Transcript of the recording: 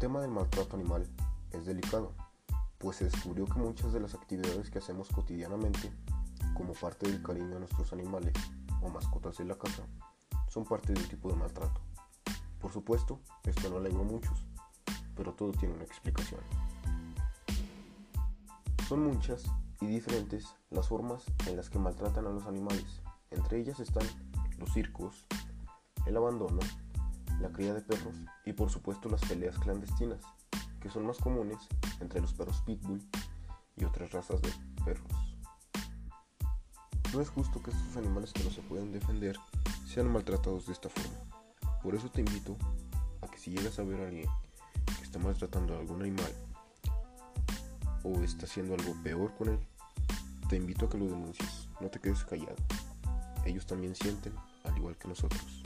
tema del maltrato animal es delicado, pues se descubrió que muchas de las actividades que hacemos cotidianamente, como parte del cariño a nuestros animales o mascotas de la casa, son parte de un tipo de maltrato. Por supuesto, esto no alegró a muchos, pero todo tiene una explicación. Son muchas y diferentes las formas en las que maltratan a los animales. Entre ellas están los circos, el abandono, la cría de perros y por supuesto las peleas clandestinas, que son más comunes entre los perros pitbull y otras razas de perros. No es justo que estos animales que no se pueden defender sean maltratados de esta forma. Por eso te invito a que si llegas a ver a alguien que está maltratando a algún animal o está haciendo algo peor con él, te invito a que lo denuncies. No te quedes callado. Ellos también sienten al igual que nosotros.